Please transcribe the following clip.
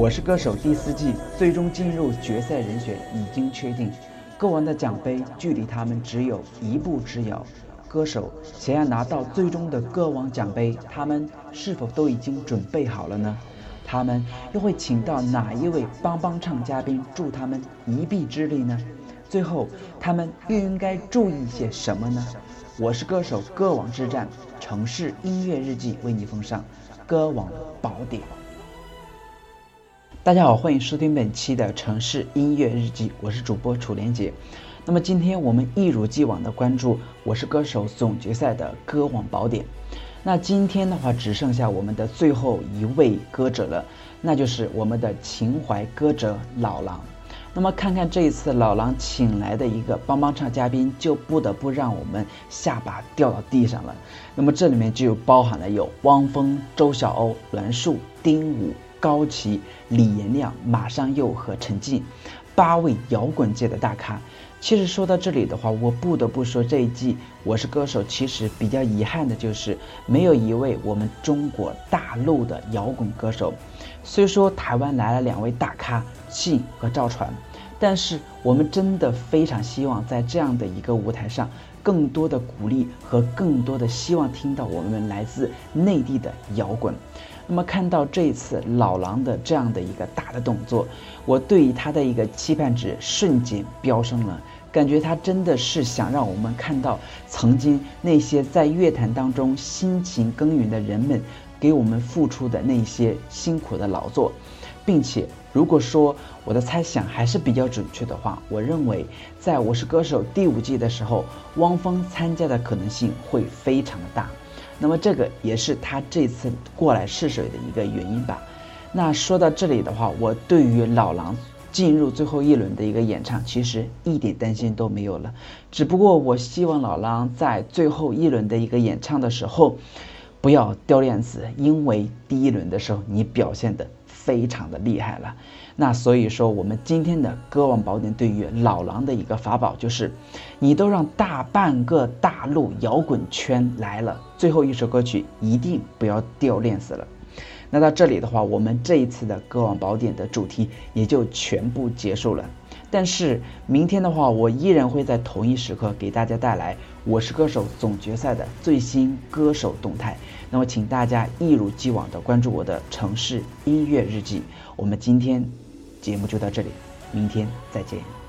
我是歌手第四季最终进入决赛人选已经确定，歌王的奖杯距离他们只有一步之遥。歌手想要拿到最终的歌王奖杯，他们是否都已经准备好了呢？他们又会请到哪一位帮帮唱嘉宾助他们一臂之力呢？最后，他们又应该注意些什么呢？我是歌手歌王之战城市音乐日记为你奉上歌王宝典。大家好，欢迎收听本期的城市音乐日记，我是主播楚莲姐。那么今天我们一如既往的关注《我是歌手》总决赛的歌王宝典。那今天的话只剩下我们的最后一位歌者了，那就是我们的情怀歌者老狼。那么看看这一次老狼请来的一个帮帮唱嘉宾，就不得不让我们下巴掉到地上了。那么这里面就包含了有汪峰、周晓鸥、栾树、丁武。高旗、李延亮、马上佑和陈静，八位摇滚界的大咖。其实说到这里的话，我不得不说这一季《我是歌手》其实比较遗憾的就是没有一位我们中国大陆的摇滚歌手。虽说台湾来了两位大咖信和赵传，但是我们真的非常希望在这样的一个舞台上，更多的鼓励和更多的希望听到我们来自内地的摇滚。那么看到这一次老狼的这样的一个大的动作，我对于他的一个期盼值瞬间飙升了，感觉他真的是想让我们看到曾经那些在乐坛当中辛勤耕耘的人们给我们付出的那些辛苦的劳作，并且如果说我的猜想还是比较准确的话，我认为在我是歌手第五季的时候，汪峰参加的可能性会非常的大。那么这个也是他这次过来试水的一个原因吧。那说到这里的话，我对于老狼进入最后一轮的一个演唱，其实一点担心都没有了。只不过我希望老狼在最后一轮的一个演唱的时候，不要掉链子，因为第一轮的时候你表现的非常的厉害了。那所以说，我们今天的歌王宝典对于老狼的一个法宝就是，你都让大半个大陆摇滚圈来了，最后一首歌曲一定不要掉链子了。那到这里的话，我们这一次的歌王宝典的主题也就全部结束了。但是明天的话，我依然会在同一时刻给大家带来《我是歌手》总决赛的最新歌手动态。那么，请大家一如既往的关注我的城市音乐日记。我们今天。节目就到这里，明天再见。